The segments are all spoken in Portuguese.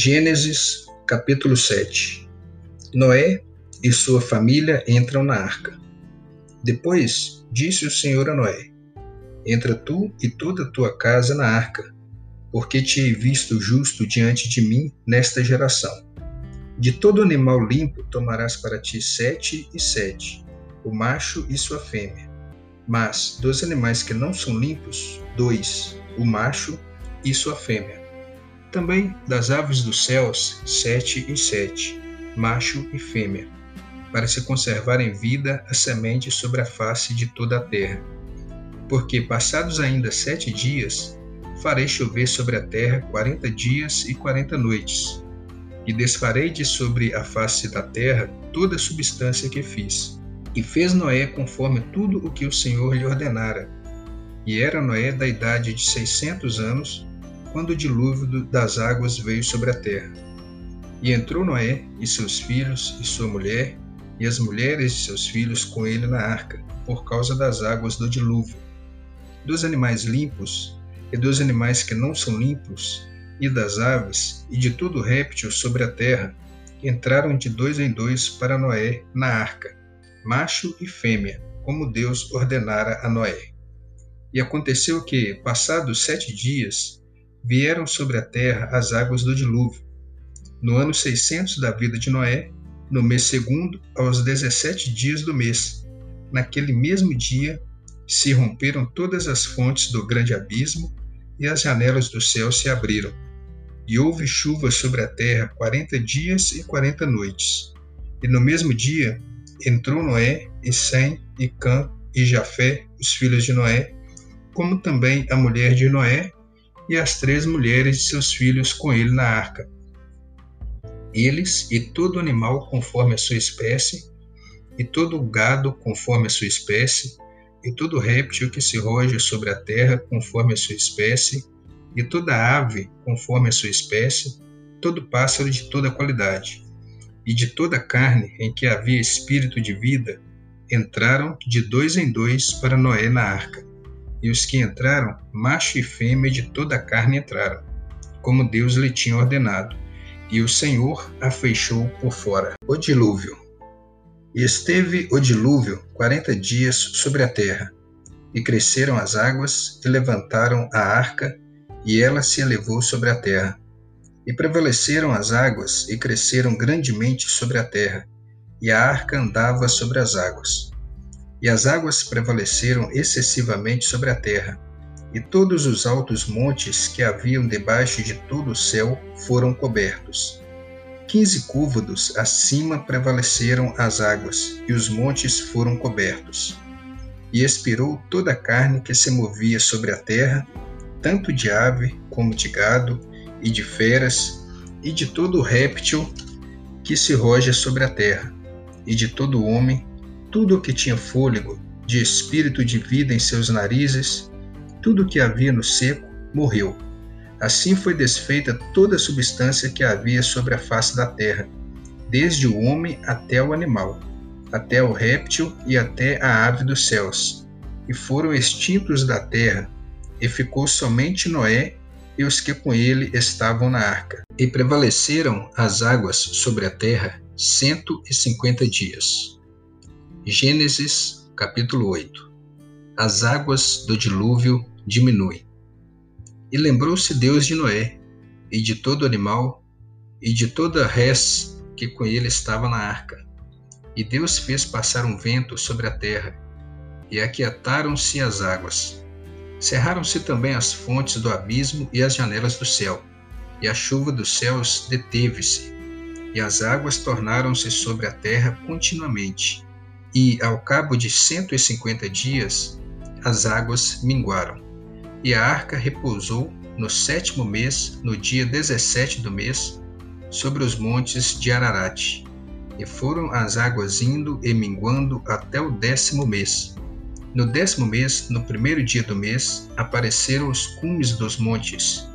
Gênesis, capítulo 7 Noé e sua família entram na arca. Depois disse o Senhor a Noé: Entra tu e toda a tua casa na arca, porque te hei visto justo diante de mim nesta geração. De todo animal limpo tomarás para ti sete e sete, o macho e sua fêmea. Mas dos animais que não são limpos, dois, o macho e sua fêmea também das aves dos céus, sete e sete, macho e fêmea, para se conservar em vida a semente sobre a face de toda a terra. Porque, passados ainda sete dias, farei chover sobre a terra quarenta dias e quarenta noites, e desfarei de sobre a face da terra toda a substância que fiz. E fez Noé conforme tudo o que o Senhor lhe ordenara. E era Noé da idade de seiscentos anos, quando o dilúvio das águas veio sobre a terra. E entrou Noé e seus filhos e sua mulher, e as mulheres de seus filhos com ele na arca, por causa das águas do dilúvio. Dos animais limpos e dos animais que não são limpos, e das aves e de todo réptil sobre a terra, entraram de dois em dois para Noé na arca, macho e fêmea, como Deus ordenara a Noé. E aconteceu que, passados sete dias, vieram sobre a terra as águas do dilúvio. No ano 600 da vida de Noé, no mês segundo, aos 17 dias do mês, naquele mesmo dia, se romperam todas as fontes do grande abismo e as janelas do céu se abriram. E houve chuva sobre a terra quarenta dias e quarenta noites. E no mesmo dia entrou Noé, e Sem, e Cã, e Jafé, os filhos de Noé, como também a mulher de Noé, e as três mulheres de seus filhos com ele na arca. Eles e todo animal conforme a sua espécie, e todo gado conforme a sua espécie, e todo réptil que se roja sobre a terra conforme a sua espécie, e toda ave conforme a sua espécie, todo pássaro de toda qualidade, e de toda carne em que havia espírito de vida, entraram de dois em dois para Noé na arca e os que entraram, macho e fêmea de toda a carne entraram, como Deus lhe tinha ordenado, e o Senhor a fechou por fora. O dilúvio. E esteve o dilúvio quarenta dias sobre a terra, e cresceram as águas, e levantaram a arca, e ela se elevou sobre a terra. E prevaleceram as águas, e cresceram grandemente sobre a terra, e a arca andava sobre as águas e as águas prevaleceram excessivamente sobre a terra, e todos os altos montes que haviam debaixo de todo o céu foram cobertos. Quinze côvados acima prevaleceram as águas, e os montes foram cobertos. E expirou toda a carne que se movia sobre a terra, tanto de ave como de gado, e de feras, e de todo réptil que se roja sobre a terra, e de todo homem tudo o que tinha fôlego, de espírito de vida em seus narizes, tudo o que havia no seco, morreu. Assim foi desfeita toda a substância que havia sobre a face da terra, desde o homem até o animal, até o réptil e até a ave dos céus, e foram extintos da terra, e ficou somente Noé e os que com ele estavam na arca. E prevaleceram as águas sobre a terra cento e cinquenta dias. Gênesis capítulo 8 As águas do dilúvio diminuem. E lembrou-se Deus de Noé, e de todo animal, e de toda res que com ele estava na arca. E Deus fez passar um vento sobre a terra, e aquietaram-se as águas. Cerraram-se também as fontes do abismo e as janelas do céu, e a chuva dos céus deteve-se, e as águas tornaram-se sobre a terra continuamente e, ao cabo de cento e cinquenta dias, as águas minguaram. E a arca repousou no sétimo mês, no dia dezessete do mês, sobre os montes de Ararat. E foram as águas indo e minguando até o décimo mês. No décimo mês, no primeiro dia do mês, apareceram os cumes dos montes.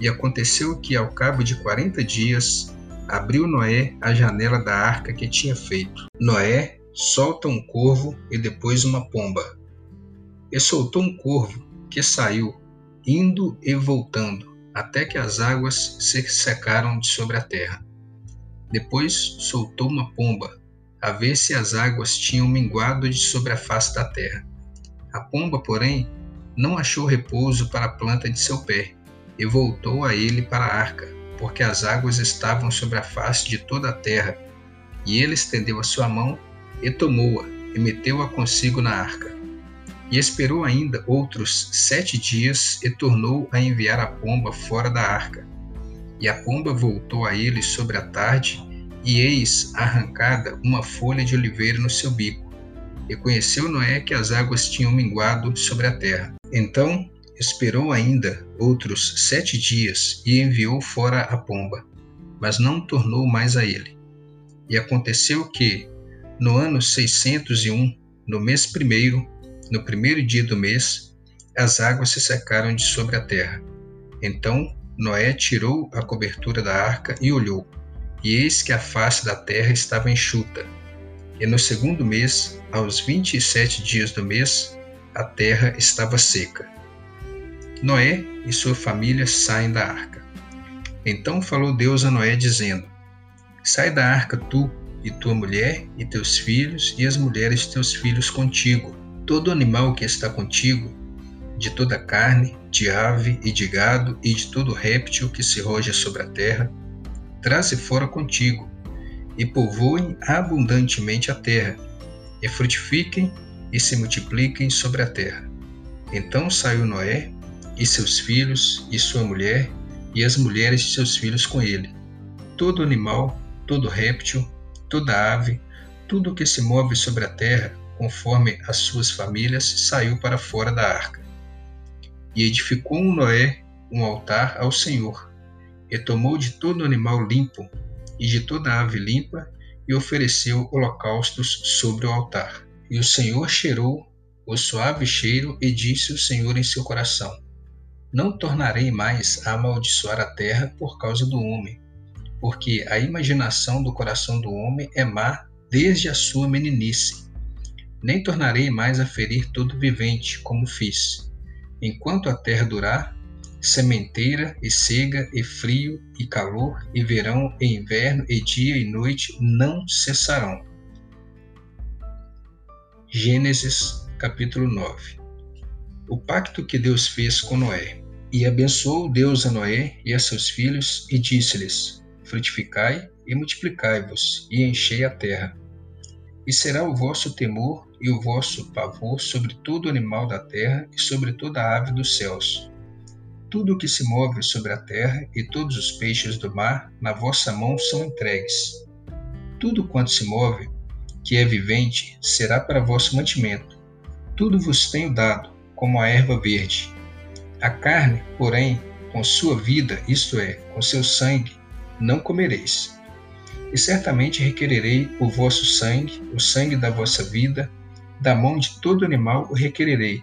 E aconteceu que, ao cabo de quarenta dias, abriu Noé a janela da arca que tinha feito. Noé solta um corvo e depois uma pomba. E soltou um corvo que saiu, indo e voltando, até que as águas se secaram de sobre a terra. Depois soltou uma pomba, a ver se as águas tinham minguado de sobre a face da terra. A pomba, porém, não achou repouso para a planta de seu pé, e voltou a ele para a arca, porque as águas estavam sobre a face de toda a terra. E ele estendeu a sua mão e tomou-a, e meteu-a consigo na arca. E esperou ainda outros sete dias e tornou a enviar a pomba fora da arca. E a pomba voltou a ele sobre a tarde, e eis arrancada uma folha de oliveira no seu bico. E conheceu Noé que as águas tinham minguado sobre a terra. Então esperou ainda outros sete dias e enviou fora a pomba, mas não tornou mais a ele. E aconteceu que, no ano 601, no mês primeiro, no primeiro dia do mês, as águas se secaram de sobre a terra. Então Noé tirou a cobertura da arca e olhou, e eis que a face da terra estava enxuta. E no segundo mês, aos vinte e sete dias do mês, a terra estava seca. Noé e sua família saem da arca. Então falou Deus a Noé, dizendo: Sai da arca tu e tua mulher e teus filhos e as mulheres de teus filhos contigo. Todo animal que está contigo, de toda carne, de ave e de gado e de todo réptil que se roja sobre a terra, traze fora contigo, e povoem abundantemente a terra, e frutifiquem e se multipliquem sobre a terra. Então saiu Noé, e seus filhos, e sua mulher, e as mulheres de seus filhos com ele. Todo animal, todo réptil, toda ave, tudo o que se move sobre a terra, conforme as suas famílias, saiu para fora da arca. E edificou um Noé um altar ao Senhor, e tomou de todo animal limpo e de toda ave limpa, e ofereceu holocaustos sobre o altar. E o Senhor cheirou o suave cheiro, e disse o Senhor em seu coração: Não tornarei mais a amaldiçoar a terra por causa do homem, porque a imaginação do coração do homem é má desde a sua meninice. Nem tornarei mais a ferir todo vivente, como fiz. Enquanto a terra durar, sementeira e cega e frio e calor e verão e inverno e dia e noite não cessarão. Gênesis capítulo 9 O pacto que Deus fez com Noé. E abençoou Deus a Noé e a seus filhos e disse-lhes: Frutificai e multiplicai-vos e enchei a terra. E será o vosso temor e o vosso pavor sobre todo animal da terra e sobre toda ave dos céus tudo o que se move sobre a terra e todos os peixes do mar na vossa mão são entregues. Tudo quanto se move, que é vivente, será para vosso mantimento. Tudo vos tenho dado, como a erva verde. A carne, porém, com sua vida, isto é, com seu sangue, não comereis. E certamente requererei o vosso sangue, o sangue da vossa vida, da mão de todo animal o requererei,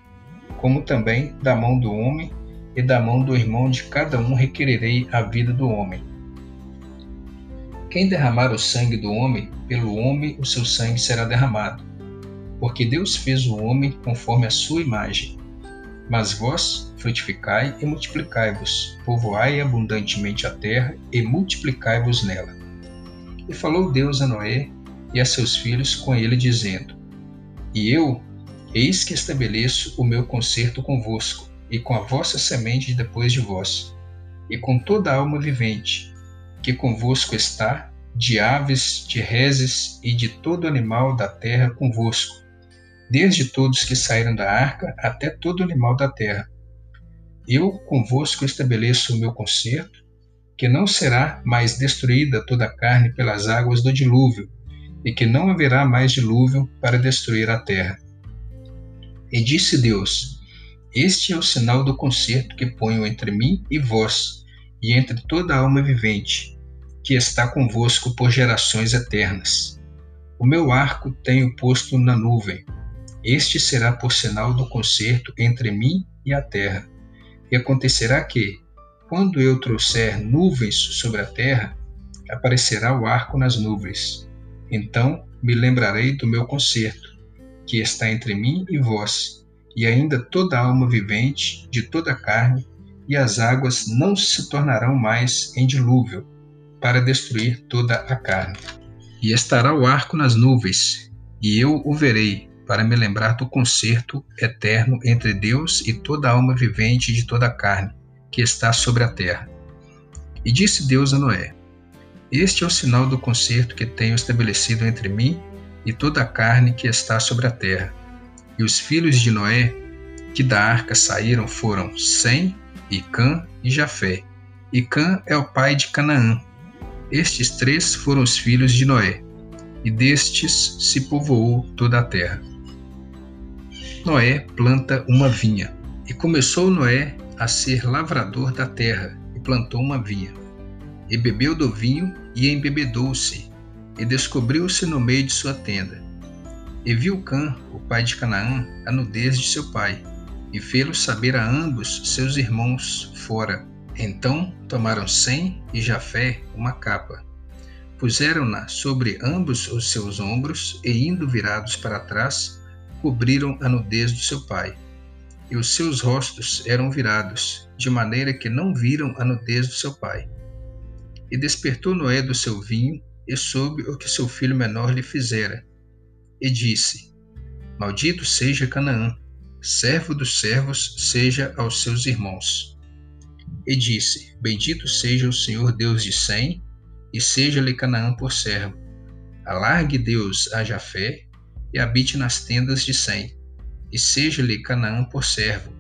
como também da mão do homem e da mão do irmão de cada um requererei a vida do homem. Quem derramar o sangue do homem, pelo homem o seu sangue será derramado, porque Deus fez o homem conforme a sua imagem. Mas vós frutificai e multiplicai-vos, povoai abundantemente a terra e multiplicai-vos nela. E falou Deus a Noé e a seus filhos com ele, dizendo: E eu, eis que estabeleço o meu concerto convosco, e com a vossa semente depois de vós, e com toda a alma vivente, que convosco está, de aves, de reses e de todo animal da terra convosco, desde todos que saíram da arca até todo animal da terra. Eu convosco estabeleço o meu concerto, que não será mais destruída toda a carne pelas águas do dilúvio, e que não haverá mais dilúvio para destruir a terra. E disse Deus: este é o sinal do concerto que ponho entre mim e vós, e entre toda alma vivente, que está convosco por gerações eternas. O meu arco tenho posto na nuvem. Este será por sinal do concerto entre mim e a terra. E acontecerá que, quando eu trouxer nuvens sobre a terra, aparecerá o arco nas nuvens. Então me lembrarei do meu concerto, que está entre mim e vós, e ainda toda alma vivente de toda carne, e as águas não se tornarão mais em dilúvio, para destruir toda a carne. E estará o arco nas nuvens, e eu o verei, para me lembrar do concerto eterno entre Deus e toda alma vivente de toda a carne, que está sobre a terra. E disse Deus a Noé: Este é o sinal do concerto que tenho estabelecido entre mim e toda a carne que está sobre a terra. E os filhos de Noé que da arca saíram foram Sem, e Cã e Jafé. E Cã é o pai de Canaã. Estes três foram os filhos de Noé, e destes se povoou toda a terra. Noé planta uma vinha, e começou Noé a ser lavrador da terra, e plantou uma vinha. E bebeu do vinho, e embebedou-se, e descobriu-se no meio de sua tenda. E viu Cã, o pai de Canaã, a nudez de seu pai, e fê-lo saber a ambos seus irmãos fora. Então tomaram Sem e Jafé uma capa, puseram-na sobre ambos os seus ombros e, indo virados para trás, cobriram a nudez do seu pai. E os seus rostos eram virados, de maneira que não viram a nudez do seu pai. E despertou Noé do seu vinho e soube o que seu filho menor lhe fizera. E disse: Maldito seja Canaã, servo dos servos seja aos seus irmãos. E disse: Bendito seja o Senhor Deus de Sem, e seja-lhe Canaã por servo. Alargue Deus a Jafé, e habite nas tendas de Sem, e seja-lhe Canaã por servo.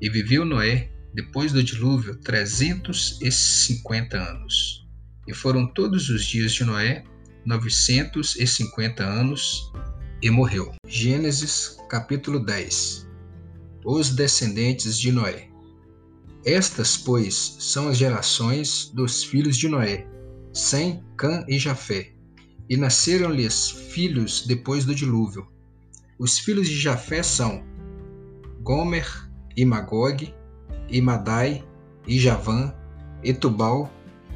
E viveu Noé, depois do dilúvio, trezentos e cinquenta anos. E foram todos os dias de Noé novecentos e cinquenta anos, e morreu. Gênesis capítulo 10 Os descendentes de Noé Estas, pois, são as gerações dos filhos de Noé, Sem, Cã e Jafé. E nasceram-lhes filhos depois do dilúvio. Os filhos de Jafé são Gomer, e Magog, e Madai, e Javã, e Tubal,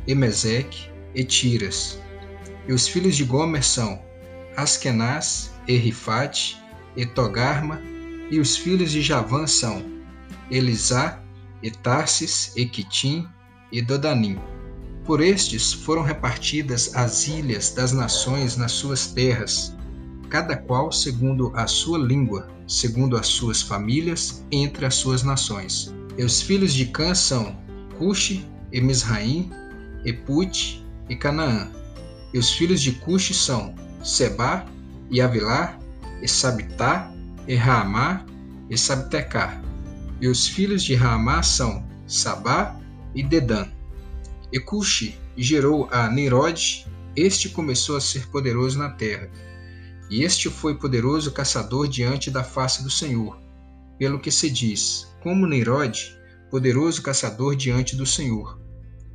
e Meseque, e Tiras. E os filhos de Gomer são Askenaz, e Rifate, e Togarma, e os filhos de Javã são Elisá, e Tarsis, e Quitim, e Dodanim. Por estes foram repartidas as ilhas das nações nas suas terras, cada qual segundo a sua língua, segundo as suas famílias, entre as suas nações. E os filhos de Cã são Cuxi, e Misraim, e Put, e Canaã. E os filhos de Cuxi são Seba, e Avilá, e Sabitá, e Raamá, e Sabtecá. E os filhos de Raamá são Sabá e Dedã. E Cuxi gerou a Nirod, este começou a ser poderoso na terra. E este foi poderoso caçador diante da face do Senhor. Pelo que se diz, como Nirod, poderoso caçador diante do Senhor.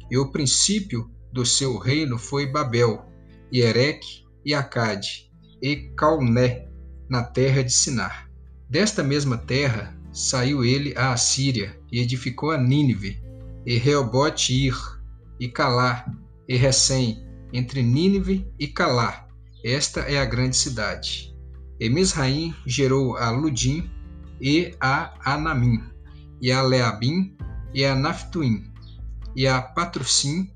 E o princípio do seu reino foi Babel, e Ereque e Acade, e Calné, na terra de Sinar. Desta mesma terra saiu ele à Assíria e edificou a Nínive, e Reobote-ir, e Calá, e Recém, entre Nínive e Calá. Esta é a grande cidade. E Misraim gerou a Ludim, e a Anamim, e a Leabim, e a Naftuim, e a Patrocim,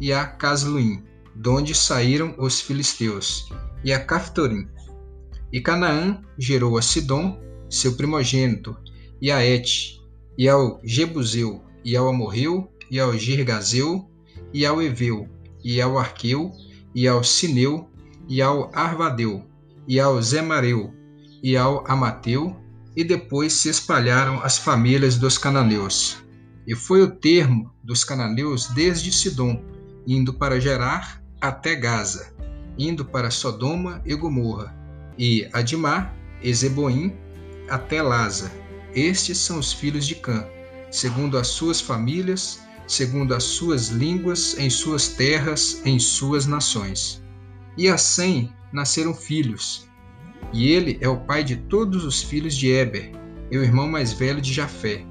e a Casluim, donde saíram os filisteus e a Caftorim. E Canaã gerou a Sidom, seu primogênito, e a Et, e ao Jebuseu, e ao Amorreu, e ao Girgazeu, e ao Eveu, e ao Arqueu, e ao Sineu, e ao Arvadeu, e ao Zemareu, e ao Amateu, e depois se espalharam as famílias dos cananeus. E foi o termo dos cananeus desde Sidom, indo para Gerar até Gaza, indo para Sodoma e Gomorra, e Adimá e Zeboim até Laza. Estes são os filhos de Cã, segundo as suas famílias, segundo as suas línguas, em suas terras, em suas nações. E a Sem nasceram filhos, e ele é o pai de todos os filhos de Eber, e o irmão mais velho de Jafé.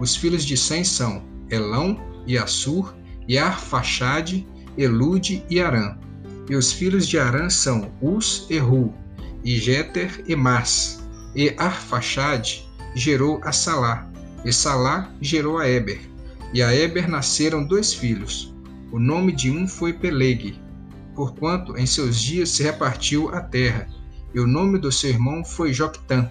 Os filhos de Sem são Elão e Assur, e Arfaxade, Elude e Arã. E os filhos de Arã são Us e Ru, e Jeter e Mas. E Arfaxade gerou a Salá, e Salá gerou a Eber. E a Eber nasceram dois filhos. O nome de um foi Peleg, porquanto em seus dias se repartiu a terra, e o nome do seu irmão foi Joctã.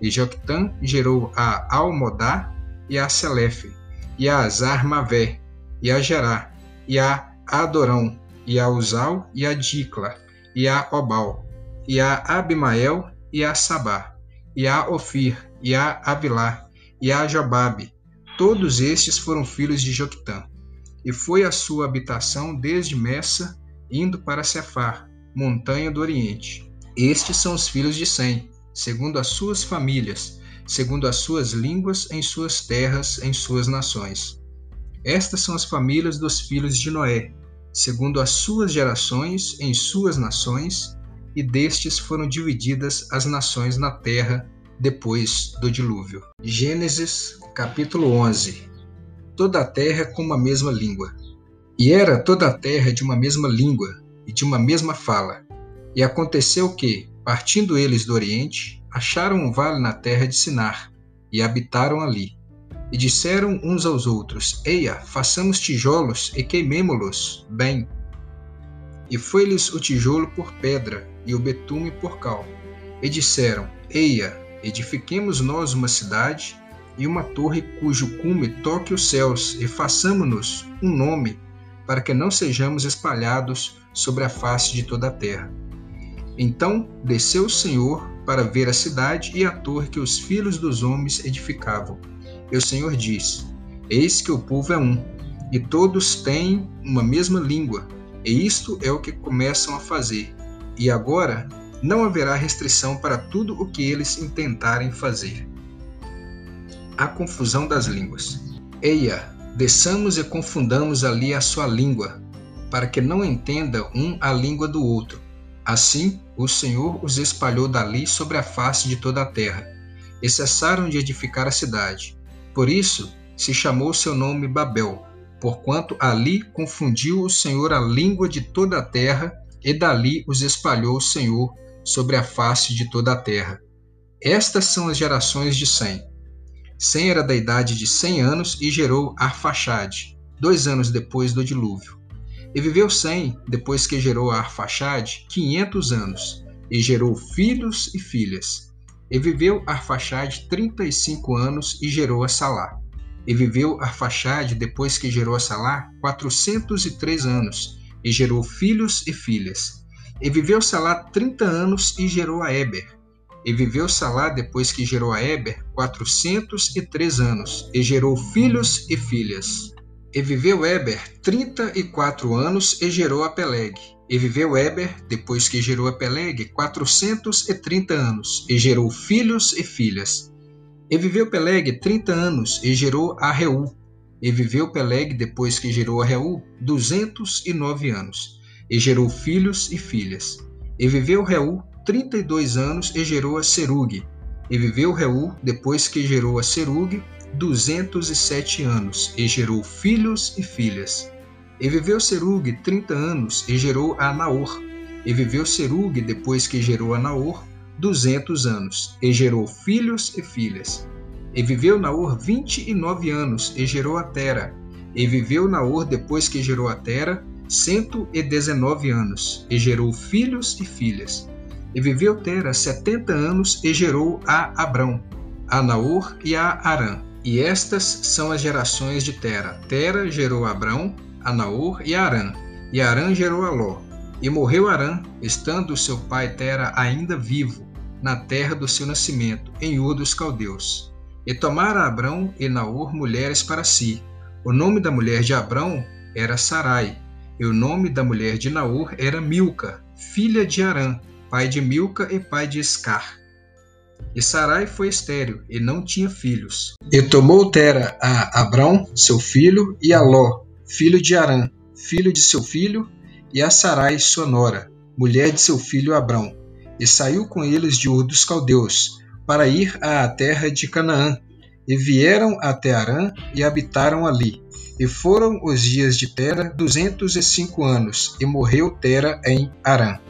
E Joctã gerou a Almodá e a Selefe, e a Azar Mavé, e a Gerá, e a Adorão, e a Uzal, e a Dicla, e a Obal, e a Abimael, e a Sabá, e a Ofir, e a Avilá, e a Jobabe. Todos estes foram filhos de Joctã. E foi a sua habitação desde Messa, indo para Cefar, montanha do Oriente. Estes são os filhos de Sem, segundo as suas famílias, segundo as suas línguas, em suas terras, em suas nações. Estas são as famílias dos filhos de Noé, segundo as suas gerações, em suas nações, e destes foram divididas as nações na terra depois do dilúvio. Gênesis, capítulo 11. Toda a terra com uma mesma língua. E era toda a terra de uma mesma língua e de uma mesma fala. E aconteceu que, partindo eles do oriente, acharam um vale na terra de Sinar e habitaram ali. E disseram uns aos outros: Eia, façamos tijolos e queimemo-los bem. E foi-lhes o tijolo por pedra e o betume por cal. E disseram: Eia, edifiquemos nós uma cidade e uma torre cujo cume toque os céus, e façamo-nos um nome, para que não sejamos espalhados sobre a face de toda a terra. Então desceu o Senhor para ver a cidade e a torre que os filhos dos homens edificavam. E o Senhor diz: Eis que o povo é um, e todos têm uma mesma língua, e isto é o que começam a fazer. E agora não haverá restrição para tudo o que eles intentarem fazer. A confusão das línguas. Eia, desçamos e confundamos ali a sua língua, para que não entenda um a língua do outro. Assim, o Senhor os espalhou dali sobre a face de toda a terra, e cessaram de edificar a cidade. Por isso se chamou seu nome Babel, porquanto ali confundiu o Senhor a língua de toda a terra, e dali os espalhou o Senhor sobre a face de toda a terra. Estas são as gerações de Sem. Sem era da idade de cem anos e gerou Arfaxade, dois anos depois do dilúvio. E viveu Sem, depois que gerou Arfaxade, quinhentos anos, e gerou filhos e filhas. E viveu Arfaxade trinta e cinco anos e gerou a Salá. E viveu Arfaxade, depois que gerou a Salá, quatrocentos e três anos, e gerou filhos e filhas. E viveu Salá trinta anos e gerou a Eber. E viveu Salá, depois que gerou a Eber, quatrocentos e três anos, e gerou filhos e filhas. E viveu Eber trinta e quatro anos e gerou a Peleg. E viveu Eber, depois que gerou a Peleg, quatrocentos e trinta anos, e gerou filhos e filhas. E viveu Peleg trinta anos, e gerou a Reu. E viveu Peleg, depois que gerou a Reu, duzentos e nove anos, e gerou filhos e filhas. E viveu Reu trinta e dois anos, e gerou a Serug. E viveu Reu, depois que gerou a Serug, duzentos e sete anos, e gerou filhos e filhas. E viveu Serug trinta anos e gerou a Naor. E viveu Serug, depois que gerou a Naor, duzentos anos, e gerou filhos e filhas. E viveu Naor vinte e nove anos, e gerou a Tera. E viveu Naor, depois que gerou a Tera, cento e dezenove anos, e gerou filhos e filhas. E viveu Tera setenta anos, e gerou a Abrão, a Naor e a Arã. E estas são as gerações de Tera. Tera gerou Abrão, a Naor e a Arã. E Arã gerou a Ló. E morreu Arã, estando seu pai Tera ainda vivo, na terra do seu nascimento, em Ur dos Caldeus. E tomara Abrão e Naor mulheres para si. O nome da mulher de Abrão era Sarai, e o nome da mulher de Naor era Milca, filha de Arã, pai de Milca e pai de Escar. E Sarai foi estéril e não tinha filhos. E tomou Tera a Abrão, seu filho, e a Ló, filho de Arã, filho de seu filho, e a Sarai, sua nora, mulher de seu filho Abrão, e saiu com eles de Ur dos Caldeus, para ir à terra de Canaã, e vieram até Arã e habitaram ali. E foram os dias de Tera duzentos e cinco anos, e morreu Tera em Arã.